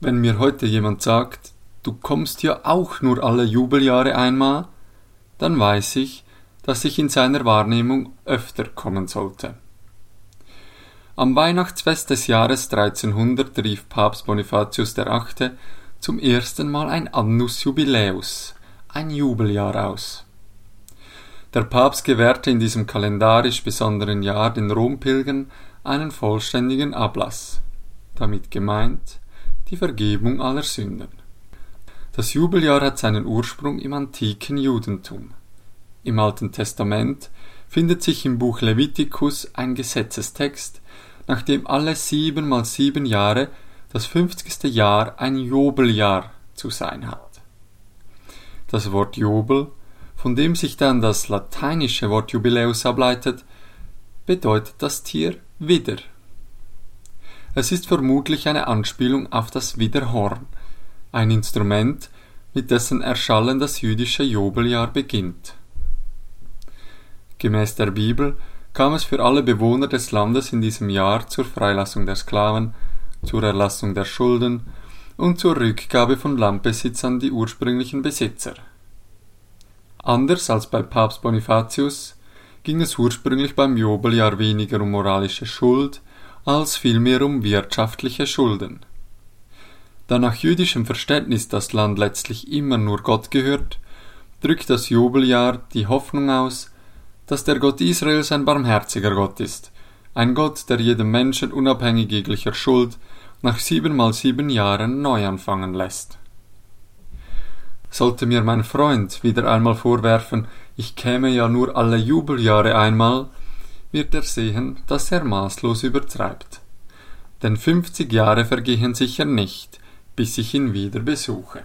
Wenn mir heute jemand sagt, du kommst ja auch nur alle Jubeljahre einmal, dann weiß ich, dass ich in seiner Wahrnehmung öfter kommen sollte. Am Weihnachtsfest des Jahres 1300 rief Papst Bonifatius VIII. zum ersten Mal ein Annus Jubiläus, ein Jubeljahr aus. Der Papst gewährte in diesem kalendarisch besonderen Jahr den Rompilgern einen vollständigen Ablass, damit gemeint die Vergebung aller Sünden. Das Jubeljahr hat seinen Ursprung im antiken Judentum. Im Alten Testament findet sich im Buch Levitikus ein Gesetzestext, nach dem alle sieben mal sieben Jahre das fünfzigste Jahr ein Jobeljahr zu sein hat. Das Wort Jobel, von dem sich dann das lateinische Wort Jubiläus ableitet, bedeutet das Tier Widder. Es ist vermutlich eine Anspielung auf das Widderhorn, ein Instrument, mit dessen Erschallen das jüdische Jobeljahr beginnt. Gemäß der Bibel kam es für alle Bewohner des Landes in diesem Jahr zur Freilassung der Sklaven, zur Erlassung der Schulden und zur Rückgabe von Landbesitz an die ursprünglichen Besitzer. Anders als bei Papst Bonifatius ging es ursprünglich beim Jobeljahr weniger um moralische Schuld als vielmehr um wirtschaftliche Schulden. Da nach jüdischem Verständnis das Land letztlich immer nur Gott gehört, drückt das Jubeljahr die Hoffnung aus, dass der Gott Israels ein barmherziger Gott ist, ein Gott, der jedem Menschen unabhängig jeglicher Schuld nach sieben mal sieben Jahren neu anfangen lässt. Sollte mir mein Freund wieder einmal vorwerfen, ich käme ja nur alle Jubeljahre einmal, wird er sehen, dass er maßlos übertreibt. Denn fünfzig Jahre vergehen sicher nicht, bis ich ihn wieder besuche.